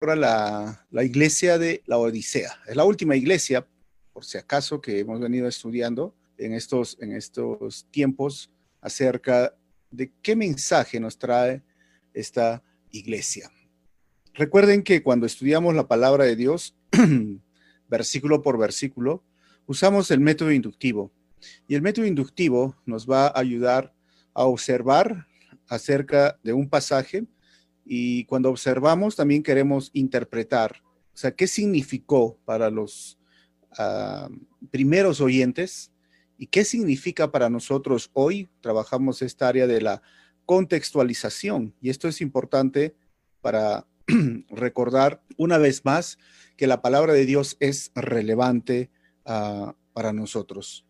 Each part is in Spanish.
la, la iglesia de la Odisea. Es la última iglesia, por si acaso, que hemos venido estudiando en estos, en estos tiempos acerca de qué mensaje nos trae esta iglesia. Recuerden que cuando estudiamos la palabra de Dios, versículo por versículo, usamos el método inductivo. Y el método inductivo nos va a ayudar a observar acerca de un pasaje y cuando observamos también queremos interpretar, o sea, qué significó para los ah, primeros oyentes y qué significa para nosotros hoy. Trabajamos esta área de la contextualización y esto es importante para recordar una vez más que la palabra de Dios es relevante ah, para nosotros.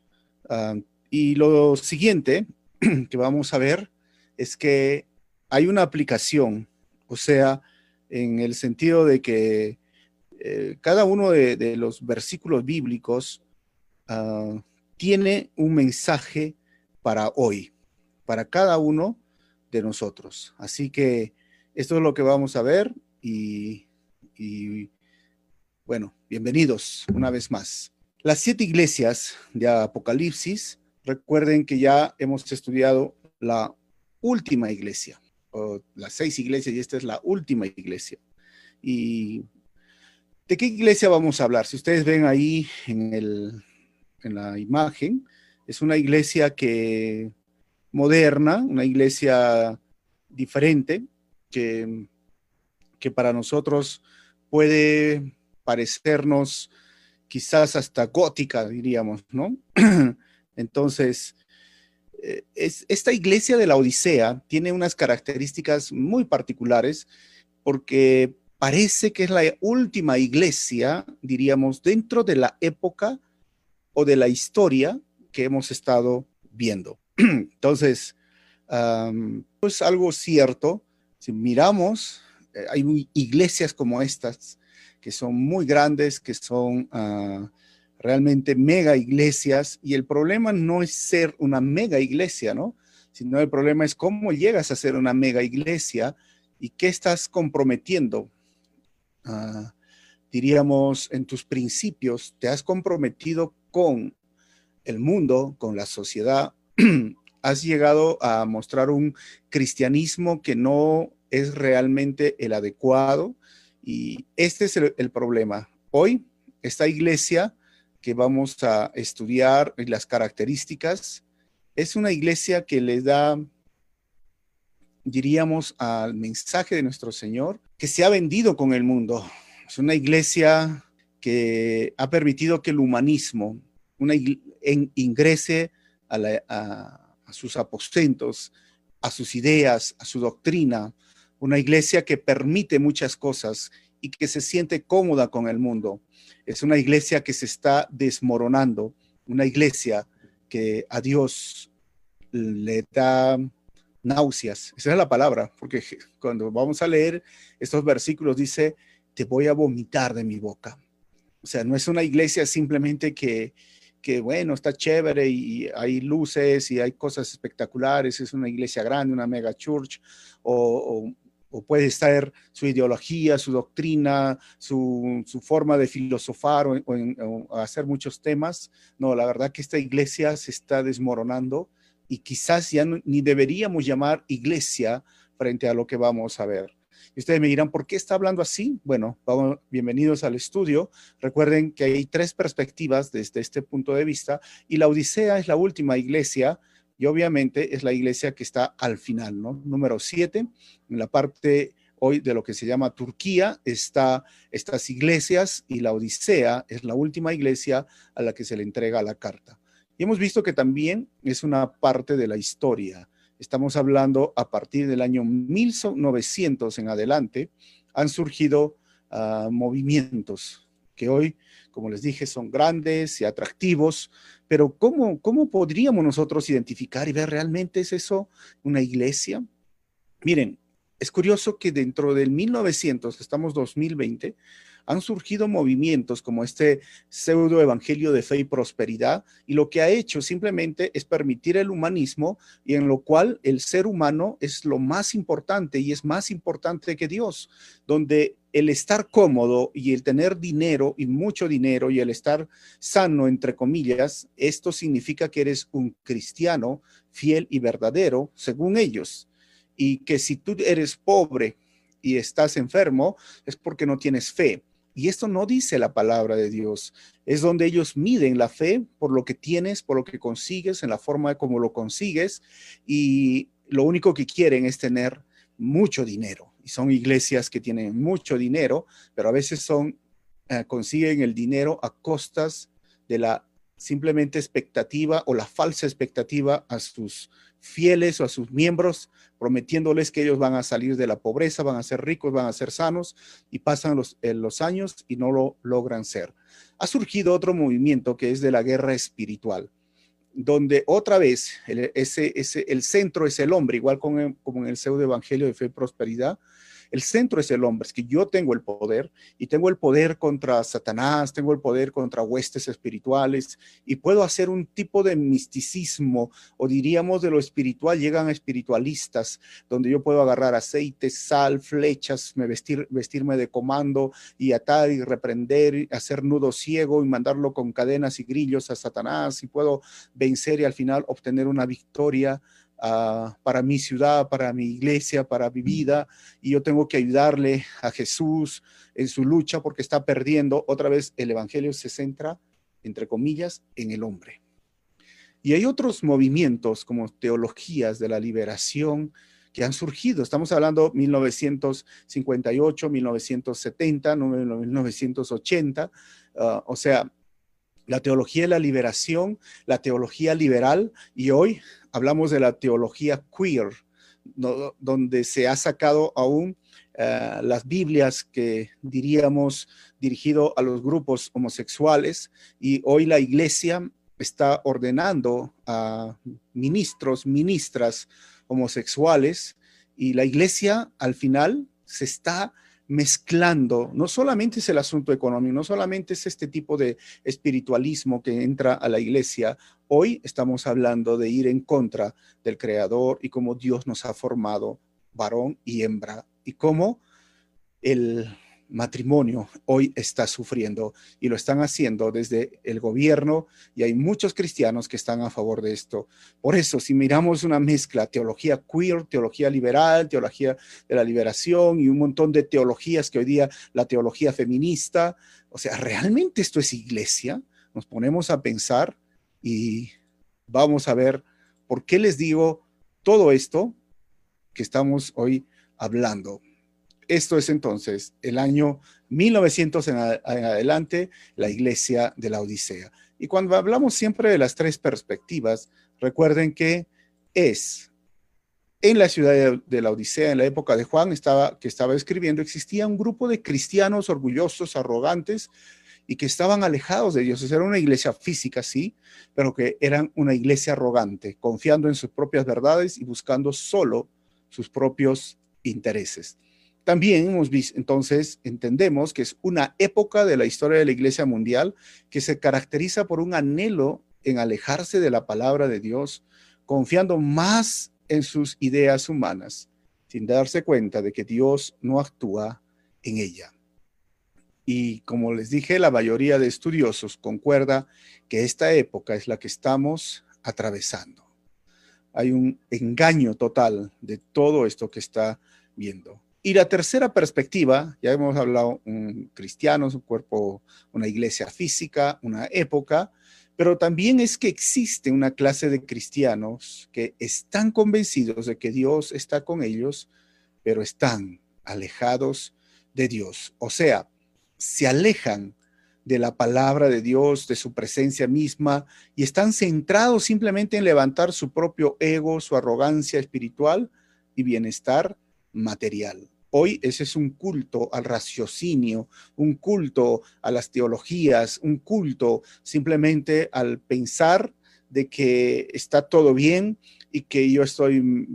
Ah, y lo siguiente que vamos a ver es que hay una aplicación, o sea, en el sentido de que eh, cada uno de, los versículos bíblicos ah, tiene un mensaje para hoy, para cada uno de nosotros. Así que esto es lo que vamos a ver y, bueno, bienvenidos una vez más. Las siete iglesias de Apocalipsis, recuerden que ya hemos estudiado la última iglesia, las seis iglesias y esta es la última iglesia. ¿Y de qué iglesia vamos a hablar? Si ustedes ven ahí en, el, en la imagen, es una iglesia que moderna, una iglesia diferente, que que para nosotros puede parecernos quizás hasta gótica, diríamos, ¿no? Entonces, es, esta iglesia de la Odisea tiene unas características muy particulares porque parece que es la última iglesia, diríamos, dentro de la época o de la historia que hemos estado viendo. Entonces, es algo cierto. Si miramos eh, hay iglesias como estas que son muy grandes, que son ah, realmente mega iglesias, y el problema no es ser una mega iglesia, ¿no? Sino el problema es cómo llegas a ser una mega iglesia y qué estás comprometiendo. Ah, diríamos, en tus principios, te has comprometido con el mundo, con la sociedad, has llegado a mostrar un cristianismo que no es realmente el adecuado y este es el, problema. Hoy, esta iglesia que vamos a estudiar las características, es una iglesia que le da, diríamos, al mensaje de nuestro Señor, que se ha vendido con el mundo. Es una iglesia que ha permitido que el humanismo una, ingrese a sus aposentos, a sus ideas, a su doctrina, una iglesia que permite muchas cosas y que se siente cómoda con el mundo. Es una iglesia que se está desmoronando, una iglesia que a Dios le da náuseas. Esa es la palabra, porque cuando vamos a leer estos versículos dice, te voy a vomitar de mi boca. O sea, no es una iglesia simplemente que, que bueno, está chévere y hay luces y hay cosas espectaculares, es una iglesia grande, una mega church o, o puede estar su ideología, su doctrina, su, forma de filosofar o, hacer muchos temas. No, la verdad que esta iglesia se está desmoronando y quizás ya ni deberíamos llamar iglesia frente a lo que vamos a ver. Y ustedes me dirán, ¿por qué está hablando así? Bueno, bienvenidos al estudio. Recuerden que hay tres perspectivas desde este punto de vista y la Odisea es la última iglesia y obviamente es la iglesia que está al final, ¿no? Número siete, en la parte hoy de lo que se llama Turquía, está estas iglesias y la Odisea es la última iglesia a la que se le entrega la carta. Y hemos visto que también es una parte de la historia. Estamos hablando a partir del año 1900 en adelante, han surgido ah, movimientos que hoy, como les dije, son grandes y atractivos, pero ¿cómo, ¿cómo podríamos nosotros identificar y ver realmente es eso una iglesia? Miren, es curioso que dentro del 1900, estamos 2020, han surgido movimientos como este pseudo evangelio de fe y prosperidad, y lo que ha hecho simplemente es permitir el humanismo y en lo cual el ser humano es lo más importante y es más importante que Dios, donde el estar cómodo y el tener dinero y mucho dinero y el estar sano, entre comillas, esto significa que eres un cristiano fiel y verdadero, según ellos. Y que si tú eres pobre y estás enfermo, es porque no tienes fe. Y esto no dice la palabra de Dios. Es donde ellos miden la fe por lo que tienes, por lo que consigues, en la forma como lo consigues. Y lo único que quieren es tener mucho dinero. Y son iglesias que tienen mucho dinero, pero a veces son, eh, consiguen el dinero a costas de la simplemente expectativa o la falsa expectativa a sus fieles o a sus miembros, prometiéndoles que ellos van a salir de la pobreza, van a ser ricos, van a ser sanos, y pasan los, eh, los años y no lo logran ser. Ha surgido otro movimiento que es de la guerra espiritual donde otra vez el, ese, ese, el centro es el hombre, igual como en el pseudo evangelio de fe y prosperidad, el centro es el hombre, es que yo tengo el poder y tengo el poder contra Satanás, tengo el poder contra huestes espirituales y puedo hacer un tipo de misticismo o diríamos de lo espiritual, llegan espiritualistas donde yo puedo agarrar aceite, sal, flechas, me vestir, vestirme de comando y atar y reprender, hacer nudo ciego y mandarlo con cadenas y grillos a Satanás y puedo vencer y al final obtener una victoria para mi ciudad, para mi iglesia, para mi vida, y yo tengo que ayudarle a Jesús en su lucha porque está perdiendo. Otra vez el Evangelio se centra, entre comillas, en el hombre. Y hay otros movimientos como teologías de la liberación que han surgido. Estamos hablando 1958, 1970, 1980. o sea, la teología de la liberación, la teología liberal y hoy hablamos de la teología queer, donde se ha sacado aún eh, las Biblias que diríamos dirigido a los grupos homosexuales y hoy la iglesia está ordenando a ministros, ministras homosexuales y la iglesia al final se está mezclando, no solamente es el asunto económico, no solamente es este tipo de espiritualismo que entra a la iglesia, hoy estamos hablando de ir en contra del Creador y cómo Dios nos ha formado varón y hembra. Y cómo el matrimonio hoy está sufriendo y lo están haciendo desde el gobierno y hay muchos cristianos que están a favor de esto. Por eso, si miramos una mezcla, teología queer, teología liberal, teología de la liberación y un montón de teologías que hoy día la teología feminista, o sea, ¿realmente esto es iglesia? Nos ponemos a pensar y vamos a ver por qué les digo todo esto que estamos hoy hablando. Esto es entonces el año 1900 en, adelante, la iglesia de la Odisea. Y cuando hablamos siempre de las tres perspectivas, recuerden que es en la ciudad de, la Odisea, en la época de Juan, estaba, que estaba escribiendo, existía un grupo de cristianos orgullosos, arrogantes y que estaban alejados de Dios. Era una iglesia física, sí, pero que eran una iglesia arrogante, confiando en sus propias verdades y buscando solo sus propios intereses. También hemos visto, entonces, entendemos que es una época de la historia de la Iglesia Mundial que se caracteriza por un anhelo en alejarse de la palabra de Dios, confiando más en sus ideas humanas, sin darse cuenta de que Dios no actúa en ella. Y como les dije, la mayoría de estudiosos concuerda que esta época es la que estamos atravesando. Hay un engaño total de todo esto que está viendo. Y la tercera perspectiva, ya hemos hablado, un cristianos, un cuerpo, una iglesia física, una época, pero también es que existe una clase de cristianos que están convencidos de que Dios está con ellos, pero están alejados de Dios. O sea, se alejan de la palabra de Dios, de su presencia misma, y están centrados simplemente en levantar su propio ego, su arrogancia espiritual y bienestar material. Hoy ese es un culto al raciocinio, un culto a las teologías, un culto simplemente al pensar de que está todo bien y que yo estoy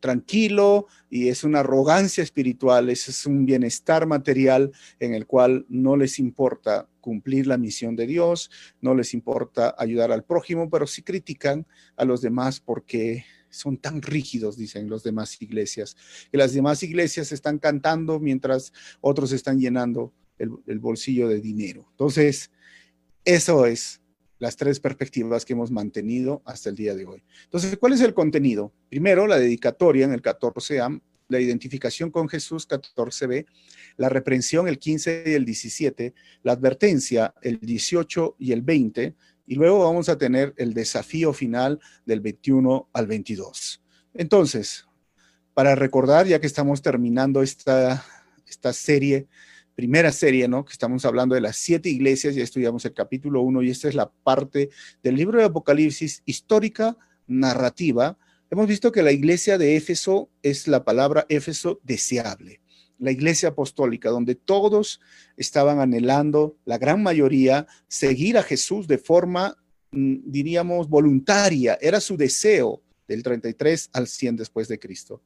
tranquilo y es una arrogancia espiritual, es un bienestar material en el cual no les importa cumplir la misión de Dios, no les importa ayudar al prójimo, pero sí critican a los demás porque son tan rígidos, dicen los demás iglesias, que las demás iglesias están cantando mientras otros están llenando el, el bolsillo de dinero. Entonces, eso es las tres perspectivas que hemos mantenido hasta el día de hoy. Entonces, ¿cuál es el contenido? Primero, la dedicatoria en el 14A, la identificación con Jesús 14b, la reprensión el 15 y el 17, la advertencia el 18 y el 20, y luego vamos a tener el desafío final del 21 al 22. Entonces, para recordar, ya que estamos terminando esta, esta serie primera serie, ¿no? Que estamos hablando de las siete iglesias, ya estudiamos el capítulo 1 y esta es la parte del libro de Apocalipsis histórica, narrativa. Hemos visto que la iglesia de Éfeso es la palabra Éfeso deseable, la iglesia apostólica, donde todos estaban anhelando, la gran mayoría, seguir a Jesús de forma, mm, diríamos, voluntaria, era su deseo del 33 al 100 después de Cristo.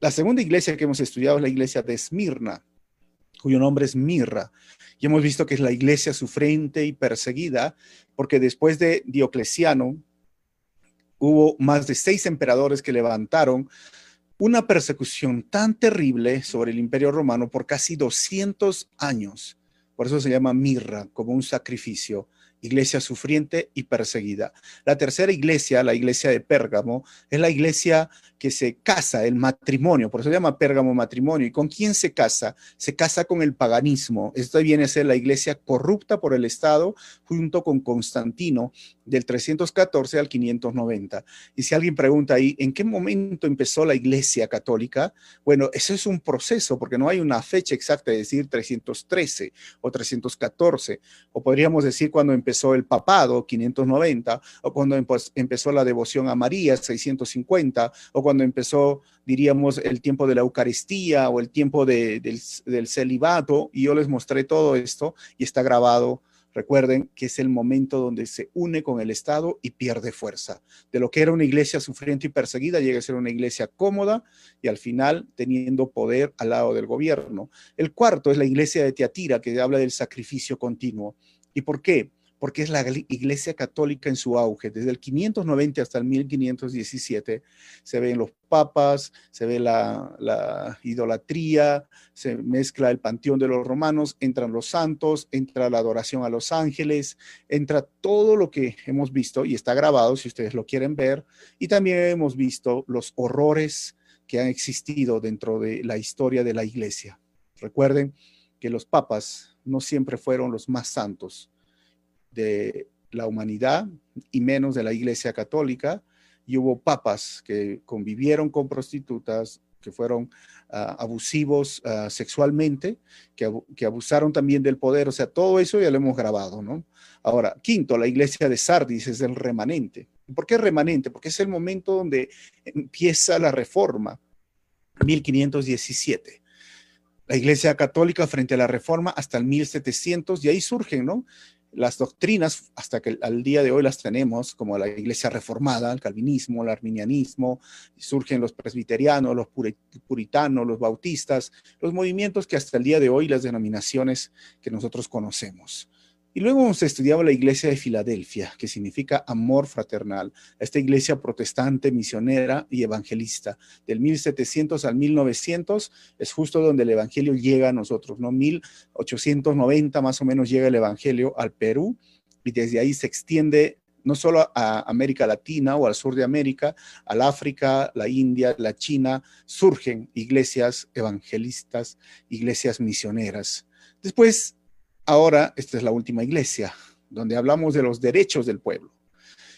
La segunda iglesia que hemos estudiado es la iglesia de Esmirna, cuyo nombre es Mirra. Y hemos visto que es la iglesia sufriente y perseguida, porque después de Diocleciano hubo más de seis emperadores que levantaron una persecución tan terrible sobre el imperio romano por casi 200 años. Por eso se llama Mirra, como un sacrificio iglesia sufriente y perseguida. La tercera iglesia, la iglesia de Pérgamo, es la iglesia que se casa, el matrimonio, por eso se llama Pérgamo matrimonio. ¿Y con quién se casa? Se casa con el paganismo. Esto viene a ser la iglesia corrupta por el Estado junto con Constantino del 314 al 590. Y si alguien pregunta ahí, ¿en qué momento empezó la iglesia católica? Bueno, eso es un proceso porque no hay una fecha exacta de decir 313 o 314, o podríamos decir cuando empezó el papado, 590, o cuando empezó la devoción a María, 650, o cuando empezó, diríamos, el tiempo de la Eucaristía o el tiempo del, del celibato, y yo les mostré todo esto y está grabado Recuerden que es el momento donde se une con el Estado y pierde fuerza. De lo que era una iglesia sufriente y perseguida, llega a ser una iglesia cómoda y al final teniendo poder al lado del gobierno. El cuarto es la iglesia de Teatira, que habla del sacrificio continuo. ¿Y por qué? Porque es la iglesia católica en su auge. Desde el 590 hasta el 1517 se ven los papas, se ve la, idolatría, se mezcla el panteón de los romanos, entran los santos, entra la adoración a los ángeles, entra todo lo que hemos visto y está grabado si ustedes lo quieren ver. Y también hemos visto los horrores que han existido dentro de la historia de la iglesia. Recuerden que los papas no siempre fueron los más santos de la humanidad y menos de la Iglesia Católica. Y hubo papas que convivieron con prostitutas, que fueron ah, abusivos ah, sexualmente, que, que, abusaron también del poder. O sea, todo eso ya lo hemos grabado, ¿no? Ahora, quinto, la iglesia de Sardis es el remanente. ¿Por qué remanente? Porque es el momento donde empieza la reforma, 1517 la Iglesia Católica frente a la Reforma hasta el 1700 y ahí surgen, ¿no? Las doctrinas, hasta que al día de hoy las tenemos, como la iglesia reformada, el calvinismo, el arminianismo, surgen los presbiterianos, los puritanos, los bautistas, los movimientos que hasta el día de hoy las denominaciones que nosotros conocemos. Y luego hemos estudiado la iglesia de Filadelfia, que significa amor fraternal. Esta iglesia protestante, misionera y evangelista. Del 1700 al 1900 es justo donde el evangelio llega a nosotros, ¿no? 1890 más o menos llega el evangelio al Perú y desde ahí se extiende no solo a América Latina o al sur de América, al África, la India, la China, surgen iglesias evangelistas, iglesias misioneras. Después Ahora, esta es la última iglesia, donde hablamos de los derechos del pueblo.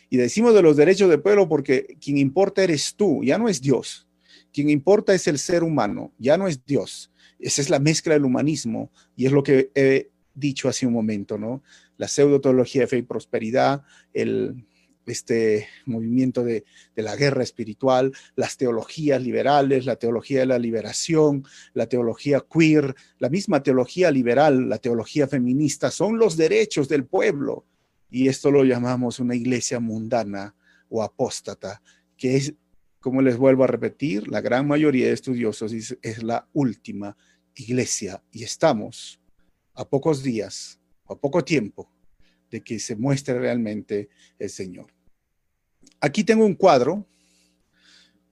Y decimos de los derechos del pueblo porque quien importa eres tú, ya no es Dios. Quien importa es el ser humano, ya no es Dios. Esa es la mezcla del humanismo y es lo que he dicho hace un momento, ¿no? La pseudo teología de fe y prosperidad, el este movimiento de, la guerra espiritual, las teologías liberales, la teología de la liberación, la teología queer, la misma teología liberal, la teología feminista, son los derechos del pueblo. y esto lo llamamos una iglesia mundana o apóstata, que es, como les vuelvo a repetir, la gran mayoría de estudiosos es la última iglesia y estamos a pocos días, a poco tiempo de que se muestre realmente el Señor. Aquí tengo un cuadro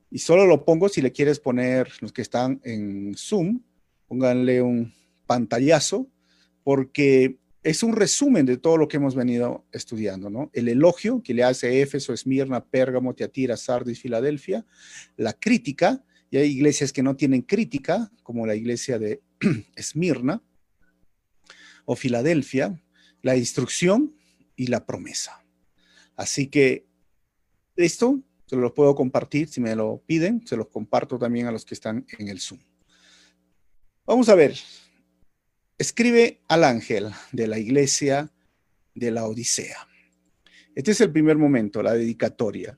y solo lo pongo si le quieres poner los que están en Zoom, pónganle un pantallazo porque es un resumen de todo lo que hemos venido estudiando, ¿no? El elogio que le hace Éfeso, Esmirna, Pérgamo, Tiatira, Sardis, Filadelfia, la crítica, y hay iglesias que no tienen crítica, como la iglesia de Esmirna o Filadelfia, la instrucción y la promesa. Así que esto se lo puedo compartir si me lo piden, se los comparto también a los que están en el Zoom. Vamos a ver, escribe al ángel de la iglesia de la Odisea. Este es el primer momento, la dedicatoria.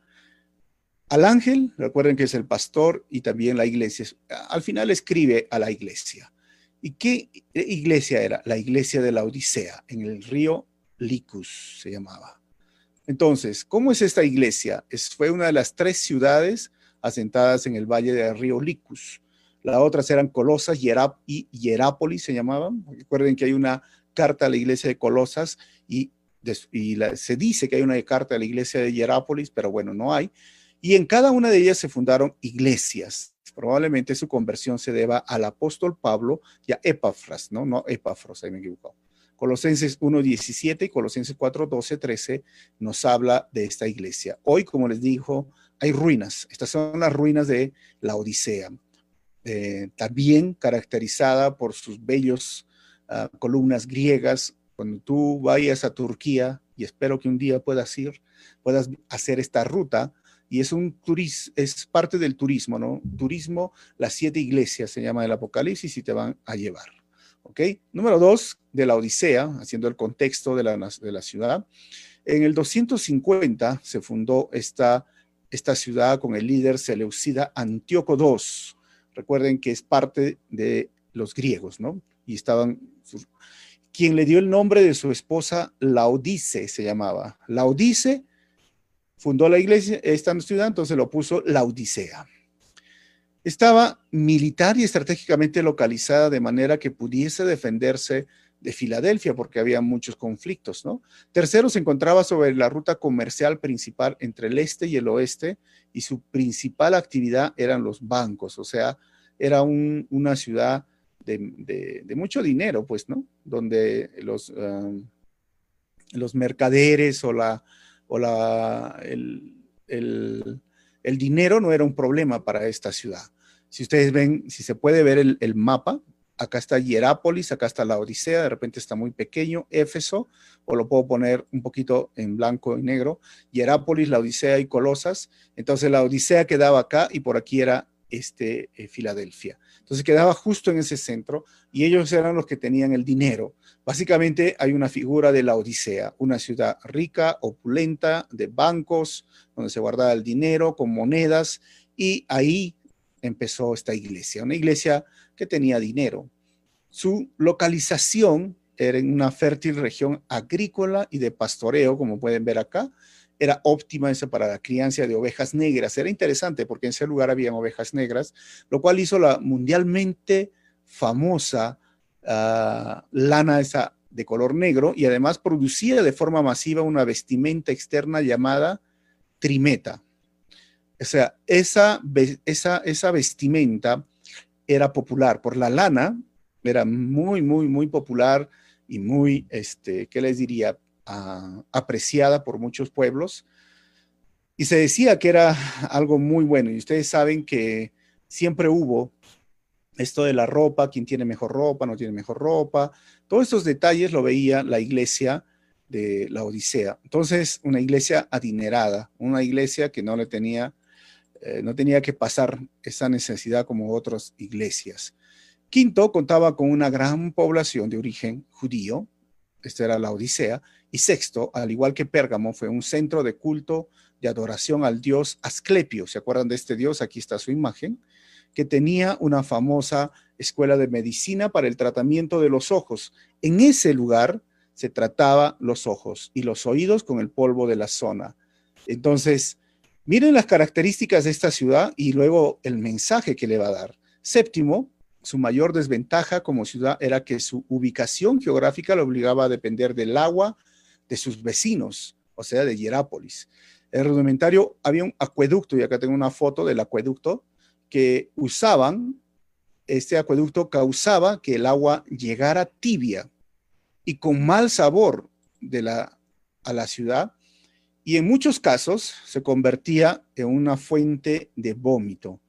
Al ángel, recuerden que es el pastor y también la iglesia. Al final escribe a la iglesia. ¿Y qué iglesia era? La iglesia de la Odisea, en el río Licus se llamaba. Entonces, ¿cómo es esta iglesia? Es, fue una de las tres ciudades asentadas en el valle del río Licus. Las otras eran Colosas y Hierápolis se llamaban. Recuerden que hay una carta a la iglesia de Colosas y, se dice que hay una carta a la iglesia de Hierápolis, pero bueno, no hay. Y en cada una de ellas se fundaron iglesias. Probablemente su conversión se deba al apóstol Pablo y a Epafras, ¿no? No Epafros, ahí me he equivocado. Colosenses 1.17 y Colosenses 4.12, 13 nos habla de esta iglesia. Hoy, como les dijo, hay ruinas. Estas son las ruinas de la Odisea. Eh, también caracterizada por sus bellos ah, columnas griegas. Cuando tú vayas a Turquía, y espero que un día puedas ir, puedas hacer esta ruta, y es un es parte del turismo, ¿no? Turismo, las siete iglesias se llama el Apocalipsis y te van a llevar. ¿Ok? Número dos, de la Odisea, haciendo el contexto de la, de la ciudad. En el 250 se fundó esta, esta ciudad con el líder Seleucida Antíoco II. Recuerden que es parte de los griegos, ¿no? Y estaban, quien le dio el nombre de su esposa, Laodice se llamaba. Laodice fundó la iglesia, esta ciudad, entonces lo puso Laodicea. Estaba militar y estratégicamente localizada de manera que pudiese defenderse de Filadelfia porque había muchos conflictos, ¿no? Tercero, se encontraba sobre la ruta comercial principal entre el este y el oeste y su principal actividad eran los bancos, o sea, era una ciudad de, mucho dinero, pues, ¿no? Donde los, um, los mercaderes o, la, o la, el, dinero no era un problema para esta ciudad. Si ustedes ven, si se puede ver el, el mapa, acá está Hierápolis, acá está la Odisea, de repente está muy pequeño, Éfeso, o lo puedo poner un poquito en blanco y negro, Hierápolis, la Odisea y Colosas. Entonces la Odisea quedaba acá y por aquí era este, eh, Filadelfia. Entonces quedaba justo en ese centro y ellos eran los que tenían el dinero. Básicamente hay una figura de la Odisea, una ciudad rica, opulenta, de bancos, donde se guardaba el dinero con monedas y ahí empezó esta iglesia, una iglesia que tenía dinero. Su localización era en una fértil región agrícola y de pastoreo, como pueden ver acá. Era óptima esa para la crianza de ovejas negras. Era interesante porque en ese lugar había ovejas negras, lo cual hizo la mundialmente famosa ah, lana esa de color negro y además producía de forma masiva una vestimenta externa llamada trimeta. O sea, esa, esa, esa vestimenta era popular por la lana, era muy, muy, muy popular y muy, este, ¿qué les diría? Ah, apreciada por muchos pueblos. Y se decía que era algo muy bueno. Y ustedes saben que siempre hubo esto de la ropa, quién tiene mejor ropa, no tiene mejor ropa. Todos estos detalles lo veía la iglesia de la Odisea. Entonces, una iglesia adinerada, una iglesia que no le tenía eh, no tenía que pasar esa necesidad como otras iglesias. Quinto, contaba con una gran población de origen judío, esta era la Odisea, y sexto, al igual que Pérgamo, fue un centro de culto de adoración al dios Asclepio. ¿Se acuerdan de este dios? Aquí está su imagen, que tenía una famosa escuela de medicina para el tratamiento de los ojos. En ese lugar se trataba los ojos y los oídos con el polvo de la zona. Entonces, miren las características de esta ciudad y luego el mensaje que le va a dar. Séptimo, su mayor desventaja como ciudad era que su ubicación geográfica lo obligaba a depender del agua de sus vecinos, o sea, de Hierápolis. El rudimentario había un acueducto, y acá tengo una foto del acueducto, que usaban, este acueducto causaba que el agua llegara tibia y con mal sabor de la, a la ciudad, y en muchos casos se convertía en una fuente de vómito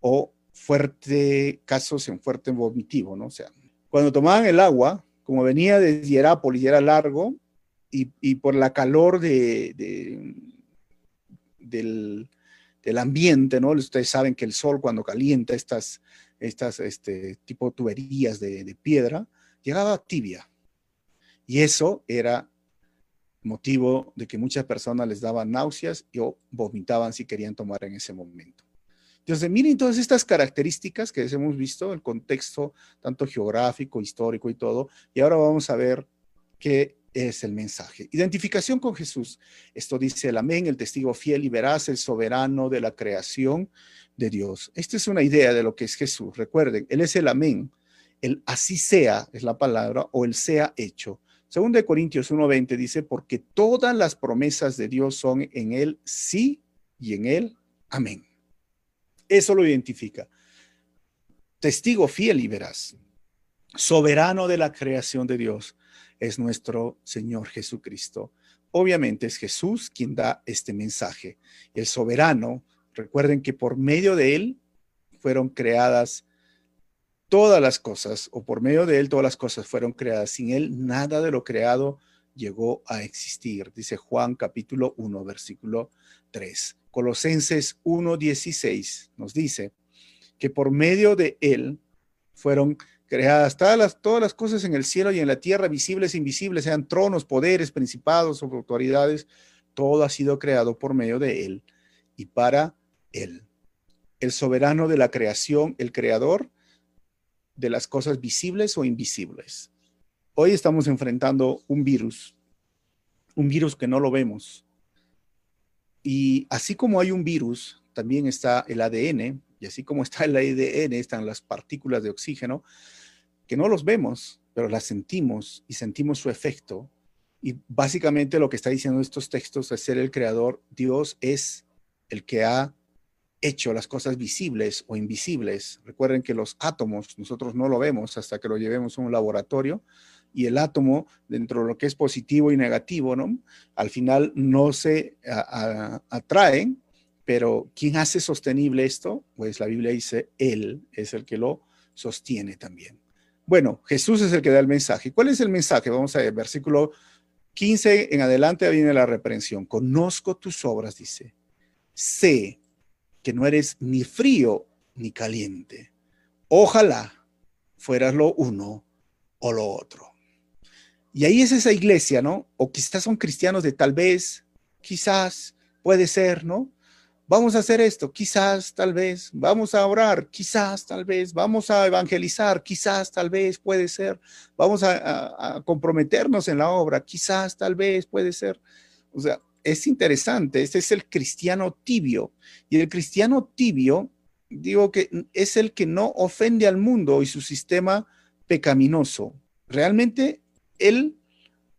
o fuerte, casos en fuerte vomitivo, ¿no? O sea, cuando tomaban el agua, como venía de Hierápolis y era largo, y, por la calor de, del, ambiente, ¿no? Ustedes saben que el sol cuando calienta estas, estas este, tipo tuberías de, de piedra, llegaba tibia. Y eso era motivo de que muchas personas les daban náuseas o vomitaban si querían tomar en ese momento. Entonces, miren todas estas características que hemos visto, el contexto tanto geográfico, histórico y todo, y ahora vamos a ver qué es el mensaje. Identificación con Jesús. Esto dice el amén, el testigo fiel y veraz, el soberano de la creación de Dios. Esta es una idea de lo que es Jesús. Recuerden, Él es el amén, el así sea es la palabra o el sea hecho. Según de Corintios 1.20 dice, porque todas las promesas de Dios son en Él sí y en Él amén. Eso lo identifica. Testigo fiel y veraz, soberano de la creación de Dios, es nuestro Señor Jesucristo. Obviamente es Jesús quien da este mensaje. El soberano, recuerden que por medio de Él fueron creadas todas las cosas, o por medio de Él todas las cosas fueron creadas. Sin Él nada de lo creado llegó a existir, dice Juan capítulo 1, versículo 3. Colosenses 1.16 nos dice que por medio de Él fueron creadas todas las, todas las cosas en el cielo y en la tierra, visibles e invisibles, sean tronos, poderes, principados o autoridades, todo ha sido creado por medio de Él y para Él. El soberano de la creación, el creador de las cosas visibles o invisibles. Hoy estamos enfrentando un virus, un virus que no lo vemos, y así como hay un virus, también está el ADN, y así como está el ADN, están las partículas de oxígeno, que no los vemos, pero las sentimos y sentimos su efecto. Y básicamente lo que está diciendo estos textos es ser el creador. Dios es el que ha hecho las cosas visibles o invisibles. Recuerden que los átomos nosotros no lo vemos hasta que lo llevemos a un laboratorio, y el átomo, dentro de lo que es positivo y negativo. Al final no se atraen, pero ¿quién hace sostenible esto? Pues la Biblia dice, Él es el que lo sostiene también. Bueno, Jesús es el que da el mensaje. ¿Cuál es el mensaje? Vamos a ver, versículo 15 en adelante viene la reprensión. Conozco tus obras, dice. Sé que no eres ni frío ni caliente. Ojalá fueras lo uno o lo otro. Y ahí es esa iglesia, ¿no? O quizás son cristianos de tal vez, quizás, puede ser, ¿no? Vamos a hacer esto, quizás, tal vez, vamos a orar, quizás, tal vez, vamos a evangelizar, quizás, tal vez, puede ser, vamos a, comprometernos en la obra, quizás, tal vez, puede ser. O sea, es interesante, este es el cristiano tibio. Y el cristiano tibio, digo que es el que no ofende al mundo y su sistema pecaminoso. Realmente él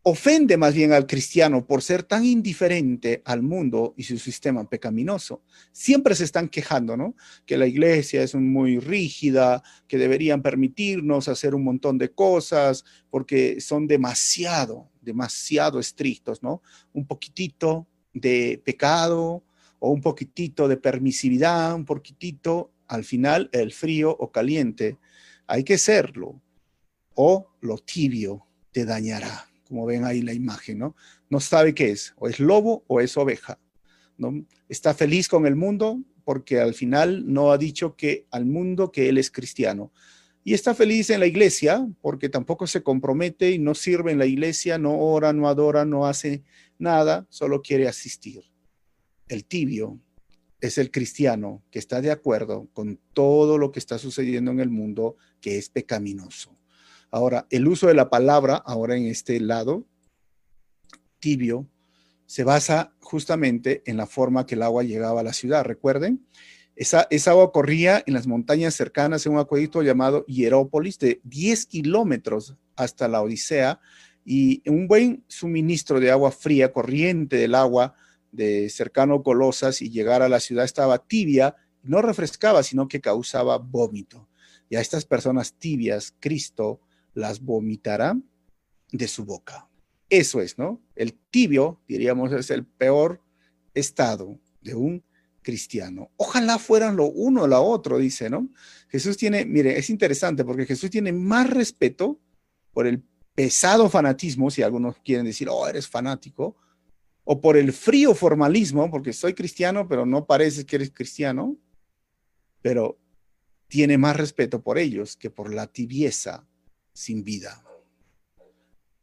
ofende más bien al cristiano por ser tan indiferente al mundo y su sistema pecaminoso. Siempre se están quejando, ¿no? Que la iglesia es muy rígida, que deberían permitirnos hacer un montón de cosas porque son demasiado, demasiado estrictos, ¿no? Un poquitito de pecado o un poquitito de permisividad, un poquitito, al final, el frío o caliente. Hay que serlo. O lo tibio te dañará, como ven ahí la imagen, ¿no? No sabe qué es, o es lobo o es oveja, ¿no? Está feliz con el mundo porque al final no ha dicho que al mundo que él es cristiano. Y está feliz en la iglesia porque tampoco se compromete y no sirve en la iglesia, no ora, no adora, no hace nada, solo quiere asistir. El tibio es el cristiano que está de acuerdo con todo lo que está sucediendo en el mundo que es pecaminoso. Ahora, el uso de la palabra, ahora en este lado, tibio, se basa justamente en la forma que el agua llegaba a la ciudad. Recuerden, esa, esa agua corría en las montañas cercanas en un acueducto llamado Hierópolis de 10 kilómetros hasta la Odisea y un buen suministro de agua fría, corriente del agua de cercano Colosas y llegar a la ciudad estaba tibia, no refrescaba, sino que causaba vómito. Y a estas personas tibias, Cristo las vomitará de su boca. Eso es, ¿no? El tibio, diríamos, es el peor estado de un cristiano. Ojalá fueran lo uno o lo otro, dice, ¿no? Jesús tiene, mire, es interesante porque Jesús tiene más respeto por el pesado fanatismo, si algunos quieren decir, oh, eres fanático, o por el frío formalismo, porque soy cristiano, pero no pareces que eres cristiano, pero tiene más respeto por ellos que por la tibieza sin vida.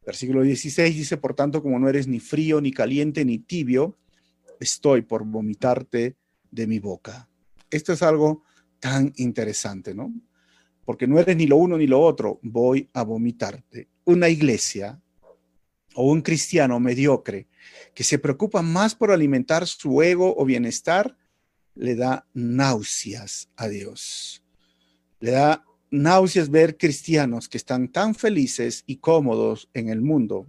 Versículo 16 dice, por tanto, como no eres ni frío, ni caliente, ni tibio, estoy por vomitarte de mi boca. Esto es algo tan interesante, ¿no? Porque no eres ni lo uno ni lo otro, voy a vomitarte. Una iglesia o un cristiano mediocre que se preocupa más por alimentar su ego o bienestar, le da náuseas a Dios. Le da náuseas ver cristianos que están tan felices y cómodos en el mundo,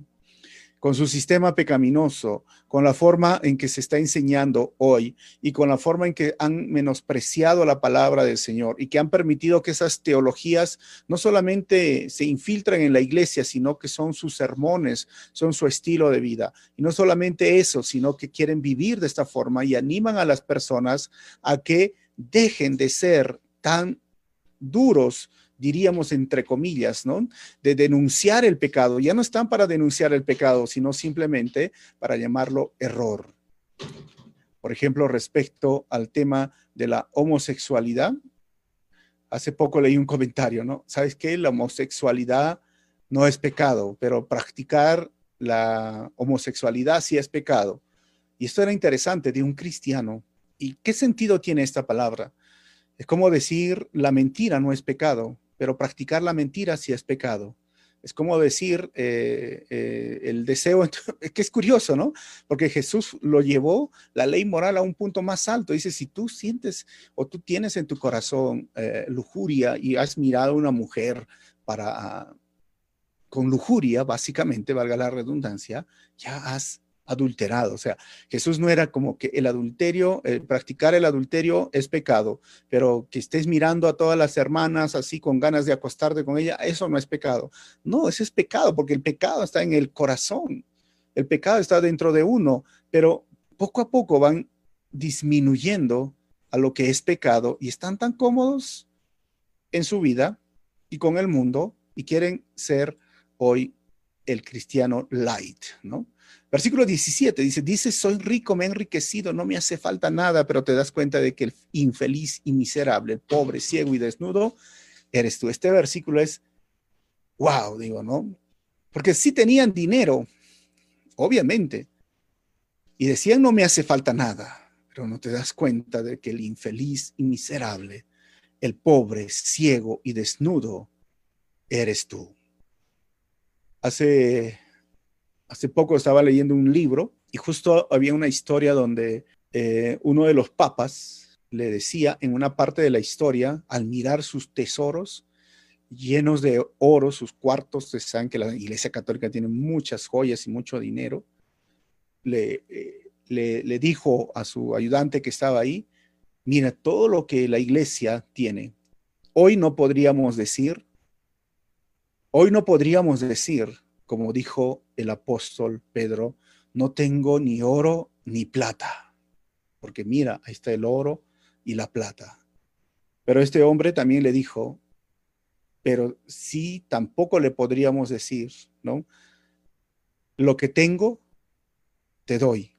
con su sistema pecaminoso, con la forma en que se está enseñando hoy y con la forma en que han menospreciado la palabra del Señor y que han permitido que esas teologías no solamente se infiltren en la iglesia, sino que son sus sermones, son su estilo de vida. Y no solamente eso, sino que quieren vivir de esta forma y animan a las personas a que dejen de ser tan duros, diríamos entre comillas, ¿no? De denunciar el pecado. Ya no están para denunciar el pecado, sino simplemente para llamarlo error. Por ejemplo, respecto al tema de la homosexualidad, hace poco leí un comentario, ¿no? ¿Sabes qué? La homosexualidad no es pecado, pero practicar la homosexualidad sí es pecado. Y esto era interesante de un cristiano. ¿Y qué sentido tiene esta palabra? Es como decir, la mentira no es pecado, pero practicar la mentira sí es pecado. Es como decir eh, eh, el deseo, es que es curioso, ¿no? Porque Jesús lo llevó la ley moral a un punto más alto. Dice, si tú sientes o tú tienes en tu corazón eh, lujuria y has mirado a una mujer para, con lujuria, básicamente, valga la redundancia, ya has adulterado. O sea, Jesús no era como que el adulterio, practicar el adulterio es pecado, pero que estés mirando a todas las hermanas así con ganas de acostarte con ella, eso no es pecado. No, ese es pecado, porque el pecado está en el corazón. El pecado está dentro de uno, pero poco a poco van disminuyendo a lo que es pecado y están tan cómodos en su vida y con el mundo y quieren ser hoy el cristiano light, ¿no? Versículo 17 dice, dice, soy rico, me he enriquecido, no me hace falta nada, pero te das cuenta de que el infeliz y miserable, el pobre, ciego y desnudo, eres tú. Este versículo es, wow, digo, ¿no? Porque sí tenían dinero, obviamente, y decían, no me hace falta nada, pero no te das cuenta de que el infeliz y miserable, el pobre, ciego y desnudo, eres tú. Hace hace poco estaba leyendo un libro y justo había una historia donde eh, uno de los papas le decía en una parte de la historia, al mirar sus tesoros llenos de oro, sus cuartos, ustedes saben que la Iglesia Católica tiene muchas joyas y mucho dinero, le, eh, le, le dijo a su ayudante que estaba ahí, mira, todo lo que la Iglesia tiene, hoy no podríamos decir, hoy no podríamos decir como dijo el apóstol Pedro, no tengo ni oro ni plata, porque mira, ahí está el oro y la plata. Pero este hombre también le dijo, pero sí tampoco le podríamos decir, ¿no? Lo que tengo, te doy.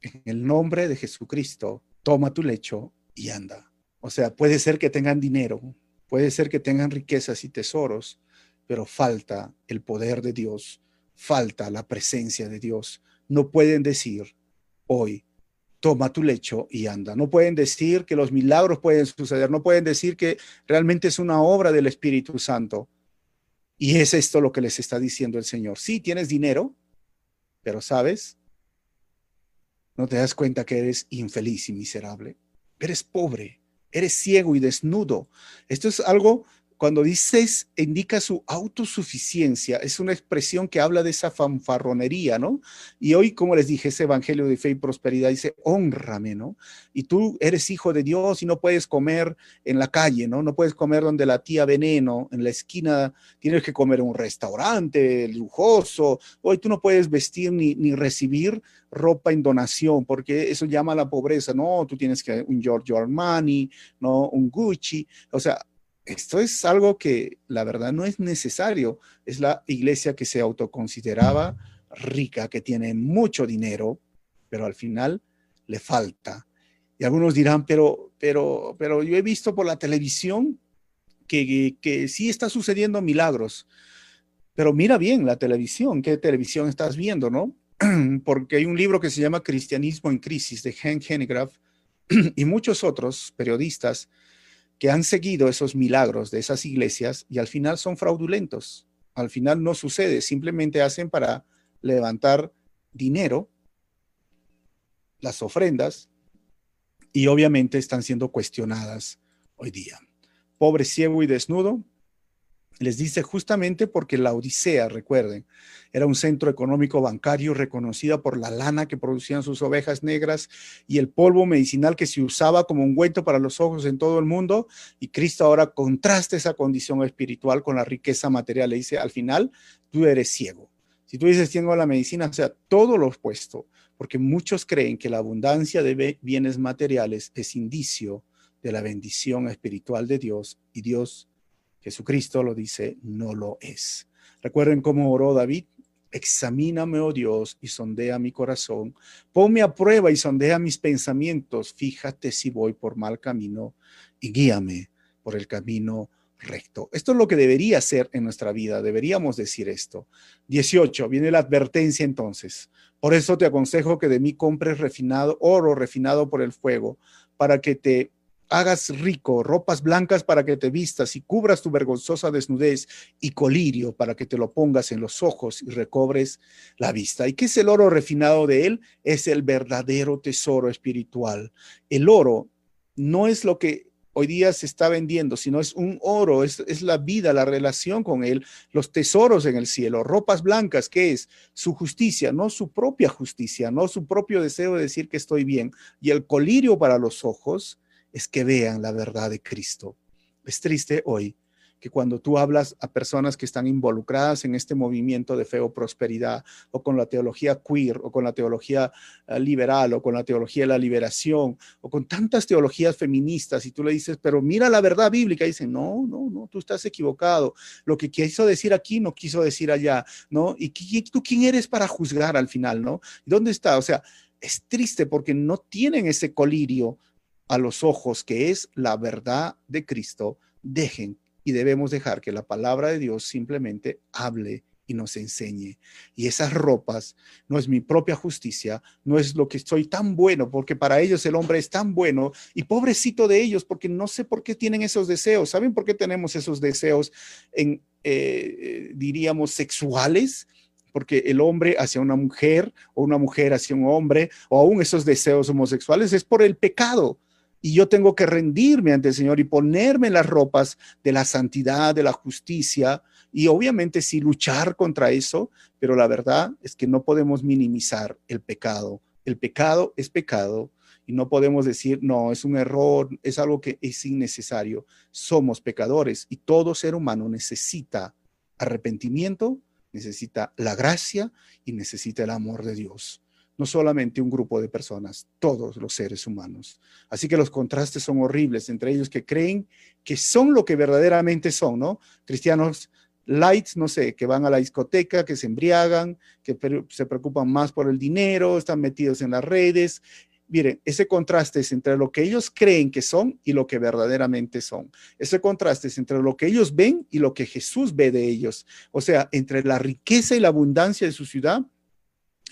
En el nombre de Jesucristo, toma tu lecho y anda. O sea, puede ser que tengan dinero, puede ser que tengan riquezas y tesoros, pero falta el poder de Dios, falta la presencia de Dios. No pueden decir hoy, toma tu lecho y anda. No pueden decir que los milagros pueden suceder, no pueden decir que realmente es una obra del Espíritu Santo. Y es esto lo que les está diciendo el Señor. Sí, tienes dinero, pero sabes, no te das cuenta que eres infeliz y miserable. Eres pobre, eres ciego y desnudo. Esto es algo cuando dices, indica su autosuficiencia, es una expresión que habla de esa fanfarronería, ¿no? Y hoy, como les dije, ese evangelio de fe y prosperidad dice, honrame, ¿no? Y tú eres hijo de Dios y no puedes comer en la calle, ¿no? No puedes comer donde la tía veneno, en la esquina, tienes que comer en un restaurante lujoso. Hoy tú no puedes vestir ni, ni recibir ropa en donación, porque eso llama a la pobreza. No, tú tienes que un Giorgio Armani, no un Gucci. O sea, esto es algo que la verdad no es necesario. Es la iglesia que se autoconsideraba rica, que tiene mucho dinero, pero al final le falta. Y algunos dirán, pero, pero, pero yo he visto por la televisión que, que, sí está sucediendo milagros. Pero mira bien la televisión, ¿qué televisión estás viendo, no? Porque hay un libro que se llama Cristianismo en Crisis de Hank Hennegraaff y muchos otros periodistas que han seguido esos milagros de esas iglesias y al final son fraudulentos. Al final no sucede, simplemente hacen para levantar dinero, las ofrendas, y obviamente están siendo cuestionadas hoy día. Pobre ciego y desnudo, les dice justamente porque la Odisea, recuerden, era un centro económico bancario reconocida por la lana que producían sus ovejas negras y el polvo medicinal que se usaba como ungüento para los ojos en todo el mundo. Y Cristo ahora contrasta esa condición espiritual con la riqueza material. Le dice, al final, tú eres ciego. Si tú dices tengo la medicina, o sea, todo lo opuesto, porque muchos creen que la abundancia de bienes materiales es indicio de la bendición espiritual de Dios y Dios Jesucristo lo dice, no lo es. Recuerden cómo oró David. Examíname, oh Dios, y sondea mi corazón. Ponme a prueba y sondea mis pensamientos. Fíjate si voy por mal camino y guíame por el camino recto. Esto es lo que debería ser en nuestra vida. Deberíamos decir esto. 18. Viene la advertencia entonces. Por eso te aconsejo que de mí compres refinado, oro refinado por el fuego, para que te hagas rico, ropas blancas para que te vistas y cubras tu vergonzosa desnudez y colirio para que te lo pongas en los ojos y recobres la vista. ¿Y qué es el oro refinado de él? Es el verdadero tesoro espiritual. El oro no es lo que hoy día se está vendiendo, sino es un oro, es, es, la vida, la relación con Él, los tesoros en el cielo, ropas blancas, ¿qué es? Su justicia, no su propia justicia, no su propio deseo de decir que estoy bien. Y el colirio para los ojos es que vean la verdad de Cristo. Es triste hoy que cuando tú hablas a personas que están involucradas en este movimiento de fe o prosperidad, o con la teología queer, o con la teología eh, liberal, o con la teología de la liberación, o con tantas teologías feministas, y tú le dices, pero mira la verdad bíblica, y dicen, no, no, no, tú estás equivocado. Lo que quiso decir aquí no quiso decir allá, ¿no? ¿Y tú quién eres para juzgar al final, no? ¿Dónde está? O sea, es triste porque no tienen ese colirio a los ojos, que es la verdad de Cristo, dejen y debemos dejar que la palabra de Dios simplemente hable y nos enseñe. Y esas ropas no es mi propia justicia, no es lo que estoy tan bueno, porque para ellos el hombre es tan bueno y pobrecito de ellos, porque no sé por qué tienen esos deseos. ¿Saben por qué tenemos esos deseos en, eh, diríamos, sexuales? porque el hombre hacia una mujer o una mujer hacia un hombre o aún esos deseos homosexuales es por el pecado y yo tengo que rendirme ante el Señor y ponerme las ropas de la santidad, de la justicia y obviamente sí luchar contra eso, pero la verdad es que no podemos minimizar el pecado. El pecado es pecado y no podemos decir, no, es un error, es algo que es innecesario. Somos pecadores y todo ser humano necesita arrepentimiento, necesita la gracia y necesita el amor de Dios no solamente un grupo de personas, todos los seres humanos. Así que los contrastes son horribles entre ellos que creen que son lo que verdaderamente son, ¿no? Cristianos lights, no sé, que van a la discoteca, que se embriagan, que se preocupan más por el dinero, están metidos en las redes. Miren, ese contraste es entre lo que ellos creen que son y lo que verdaderamente son. Ese contraste es entre lo que ellos ven y lo que Jesús ve de ellos. O sea, entre la riqueza y la abundancia de su ciudad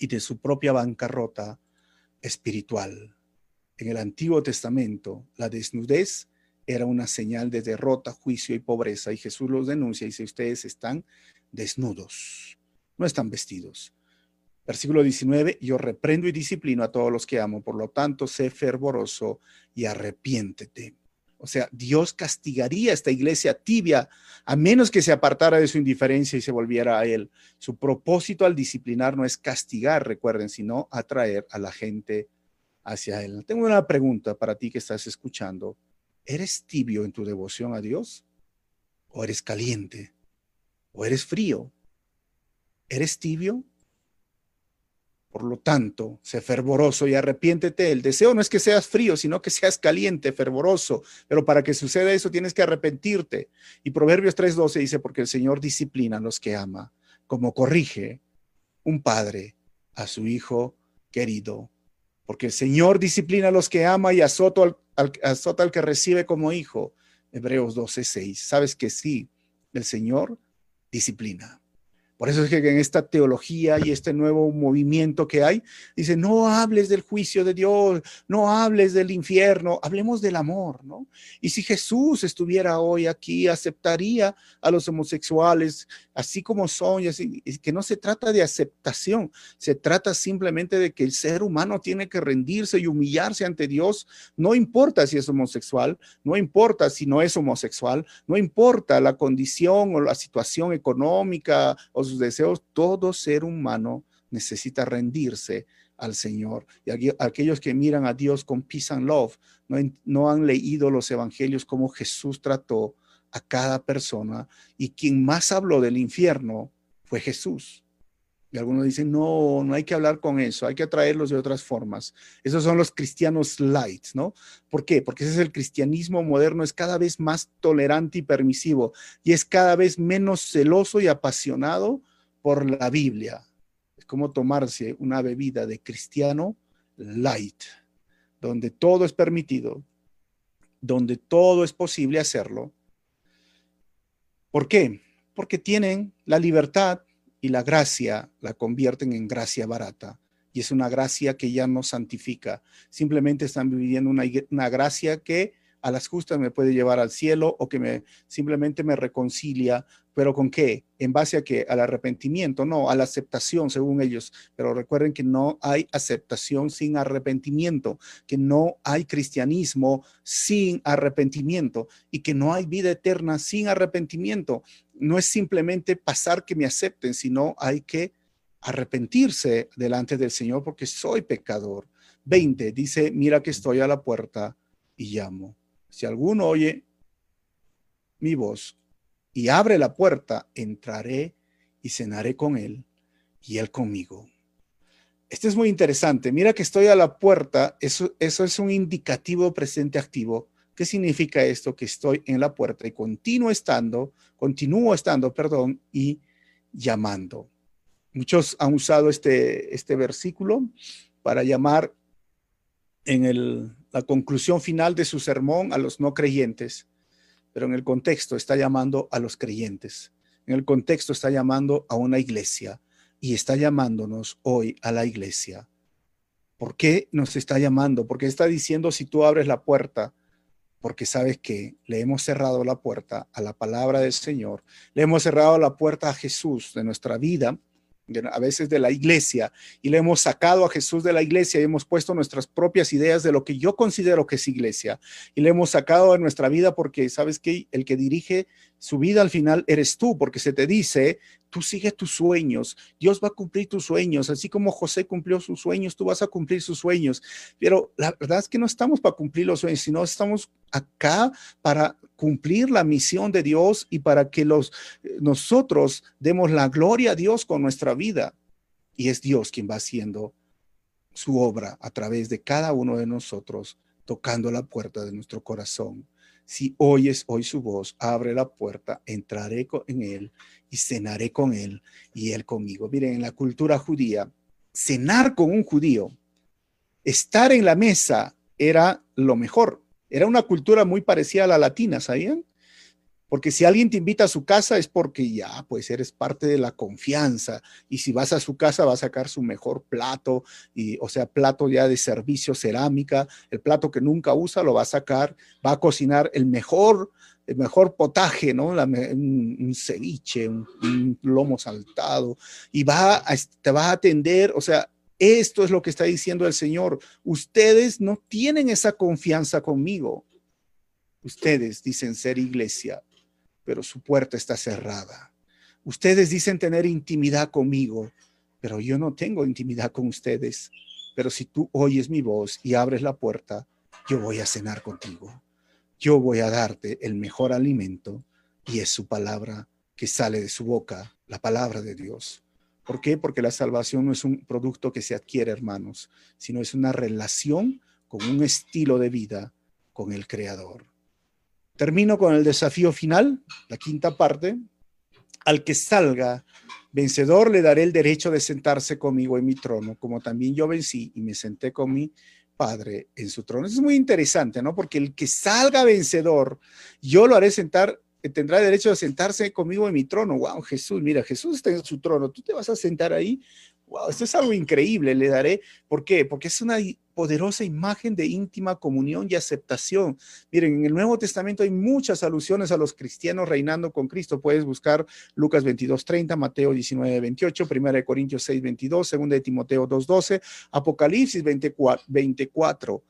y de su propia bancarrota espiritual. En el Antiguo Testamento, la desnudez era una señal de derrota, juicio y pobreza. Y Jesús los denuncia y dice, ustedes están desnudos, no están vestidos. Versículo 19, yo reprendo y disciplino a todos los que amo, por lo tanto, sé fervoroso y arrepiéntete. O sea, Dios castigaría a esta iglesia tibia a menos que se apartara de su indiferencia y se volviera a Él. Su propósito al disciplinar no es castigar, recuerden, sino atraer a la gente hacia Él. Tengo una pregunta para ti que estás escuchando. ¿Eres tibio en tu devoción a Dios? ¿O eres caliente? ¿O eres frío? ¿Eres tibio? Por lo tanto, sé fervoroso y arrepiéntete. El deseo no es que seas frío, sino que seas caliente, fervoroso. Pero para que suceda eso tienes que arrepentirte. Y Proverbios 3:12 dice, porque el Señor disciplina a los que ama, como corrige un padre a su hijo querido. Porque el Señor disciplina a los que ama y azota al, azota al que recibe como hijo. Hebreos 12:6. Sabes que sí, el Señor disciplina. Por eso es que en esta teología y este nuevo movimiento que hay, dice, no hables del juicio de Dios, no hables del infierno, hablemos del amor, ¿no? Y si Jesús estuviera hoy aquí, aceptaría a los homosexuales así como son, y que no se trata de aceptación, se trata simplemente de que el ser humano tiene que rendirse y humillarse ante Dios, no importa si es homosexual, no importa si no es homosexual, no importa la condición o la situación económica o sus deseos, todo ser humano necesita rendirse al Señor. Y aquellos que miran a Dios con peace and love no, no han leído los evangelios como Jesús trató a cada persona y quien más habló del infierno fue Jesús. Y algunos dicen, no, no hay que hablar con eso, hay que atraerlos de otras formas. Esos son los cristianos light, ¿no? ¿Por qué? Porque ese es el cristianismo moderno, es cada vez más tolerante y permisivo y es cada vez menos celoso y apasionado por la Biblia. Es como tomarse una bebida de cristiano light, donde todo es permitido, donde todo es posible hacerlo. ¿Por qué? Porque tienen la libertad y la gracia la convierten en gracia barata. Y es una gracia que ya no santifica. Simplemente están viviendo una, una gracia que a las justas me puede llevar al cielo o que me simplemente me reconcilia, pero con qué? En base a qué? Al arrepentimiento, no, a la aceptación según ellos. Pero recuerden que no hay aceptación sin arrepentimiento, que no hay cristianismo sin arrepentimiento y que no hay vida eterna sin arrepentimiento no es simplemente pasar que me acepten, sino hay que arrepentirse delante del Señor porque soy pecador. 20 dice, mira que estoy a la puerta y llamo. Si alguno oye mi voz y abre la puerta, entraré y cenaré con él y él conmigo. Esto es muy interesante. Mira que estoy a la puerta, eso, eso es un indicativo presente activo ¿Qué significa esto? Que estoy en la puerta y continúo estando, continúo estando, perdón, y llamando. Muchos han usado este, este versículo para llamar en la conclusión final de su sermón a los no creyentes, pero en el contexto está llamando a los creyentes. En el contexto está llamando a una iglesia y está llamándonos hoy a la iglesia. ¿Por qué nos está llamando? Porque está diciendo si tú abres la puerta, porque sabes que le hemos cerrado la puerta a la palabra del Señor, le hemos cerrado la puerta a Jesús de nuestra vida, a veces de la iglesia, y le hemos sacado a Jesús de la iglesia y hemos puesto nuestras propias ideas de lo que yo considero que es iglesia, y le hemos sacado de nuestra vida porque sabes que el que dirige su vida al final eres tú, porque se te dice, tú sigues tus sueños, Dios va a cumplir tus sueños, así como José cumplió sus sueños, tú vas a cumplir sus sueños. Pero la verdad es que no estamos para cumplir los sueños, sino estamos acá para cumplir la misión de Dios y para que los nosotros demos la gloria a Dios con nuestra vida. Y es Dios quien va haciendo su obra a través de cada uno de nosotros, tocando la puerta de nuestro corazón si oyes hoy su voz, abre la puerta, entraré en él y cenaré con él y él conmigo. Miren, en la cultura judía, cenar con un judío, estar en la mesa era lo mejor. Era una cultura muy parecida a la latina, ¿sabían? Porque si alguien te invita a su casa es porque ya, pues eres parte de la confianza. Y si vas a su casa va a sacar su mejor plato, y, o sea, plato ya de servicio, cerámica, el plato que nunca usa lo va a sacar, va a cocinar el mejor, el mejor potaje, ¿no? un, ceviche, un, lomo saltado, y va te va a atender, o sea, esto es lo que está diciendo el Señor. Ustedes no tienen esa confianza conmigo. Ustedes dicen ser iglesia, pero su puerta está cerrada. Ustedes dicen tener intimidad conmigo, pero yo no tengo intimidad con ustedes. Pero si tú oyes mi voz y abres la puerta, yo voy a cenar contigo. Yo voy a darte el mejor alimento y es su palabra que sale de su boca, la palabra de Dios. ¿Por qué? Porque la salvación no es un producto que se adquiere, hermanos, sino es una relación con un estilo de vida con el Creador. Termino con el desafío final, la quinta parte. Al que salga vencedor le daré el derecho de sentarse conmigo en mi trono, como también yo vencí y me senté con mi Padre en su trono. Es muy interesante, ¿no? Porque el que salga vencedor, yo lo haré sentar tendrá derecho a sentarse conmigo en mi trono. Wow, Jesús, mira, Jesús está en su trono, tú te vas a sentar ahí. Wow, esto es algo increíble, le daré. ¿Por qué? Porque es una poderosa imagen de íntima comunión y aceptación. Miren, en el Nuevo Testamento hay muchas alusiones a los cristianos reinando con Cristo. Puedes buscar Lucas 22, 30, Mateo 19, 28, 1 Corintios 6, 22, 2 de Timoteo 2, 12, Apocalipsis 24. 24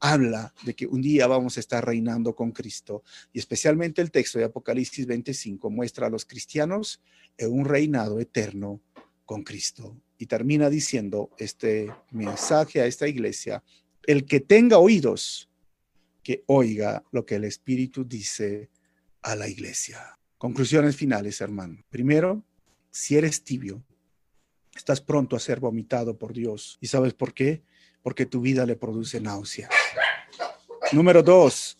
habla de que un día vamos a estar reinando con Cristo. Y especialmente el texto de Apocalipsis 25 muestra a los cristianos en un reinado eterno con Cristo. Y termina diciendo este mensaje a esta iglesia, el que tenga oídos, que oiga lo que el Espíritu dice a la iglesia. Conclusiones finales, hermano. Primero, si eres tibio, estás pronto a ser vomitado por Dios. ¿Y sabes por qué? porque tu vida le produce náusea. Número dos,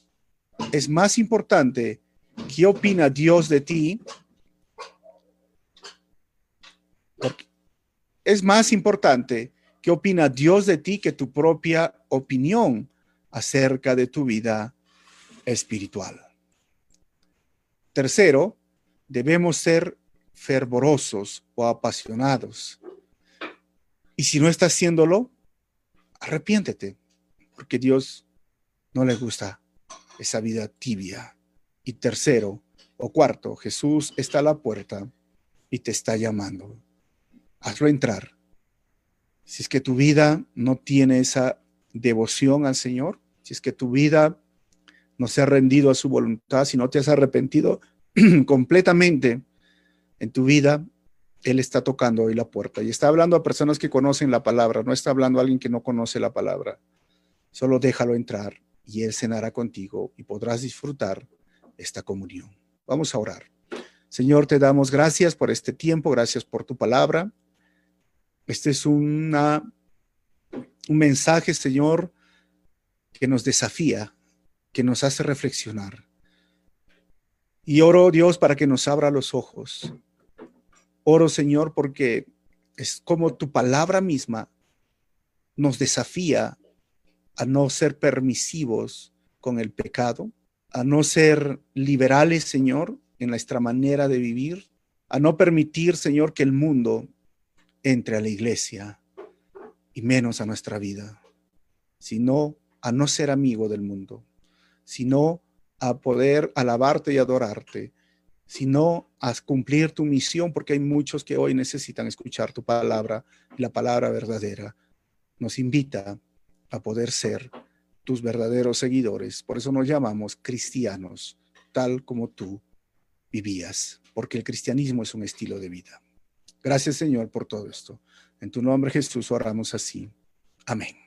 es más importante qué opina Dios de ti. Es más importante qué opina Dios de ti que tu propia opinión acerca de tu vida espiritual. Tercero, debemos ser fervorosos o apasionados. Y si no estás haciéndolo, arrepiéntete, porque Dios no le gusta esa vida tibia. Y tercero o cuarto, Jesús está a la puerta y te está llamando. Hazlo entrar. Si es que tu vida no tiene esa devoción al Señor, si es que tu vida no se ha rendido a su voluntad, si no te has arrepentido completamente en tu vida, él está tocando hoy la puerta y está hablando a personas que conocen la palabra, no está hablando a alguien que no conoce la palabra. Solo déjalo entrar y Él cenará contigo y podrás disfrutar esta comunión. Vamos a orar. Señor, te damos gracias por este tiempo, gracias por tu palabra. Este es un mensaje, Señor, que nos desafía, que nos hace reflexionar. Y oro, Dios, para que nos abra los ojos Oro, Señor, porque es como tu palabra misma nos desafía a no ser permisivos con el pecado, a no ser liberales, Señor, en nuestra manera de vivir, a no permitir, Señor, que el mundo entre a la iglesia y menos a nuestra vida, sino a no ser amigo del mundo, sino a poder alabarte y adorarte sino a cumplir tu misión, porque hay muchos que hoy necesitan escuchar tu palabra la palabra verdadera. Nos invita a poder ser tus verdaderos seguidores. Por eso nos llamamos cristianos, tal como tú vivías, porque el cristianismo es un estilo de vida. Gracias Señor por todo esto. En tu nombre Jesús oramos así. Amén.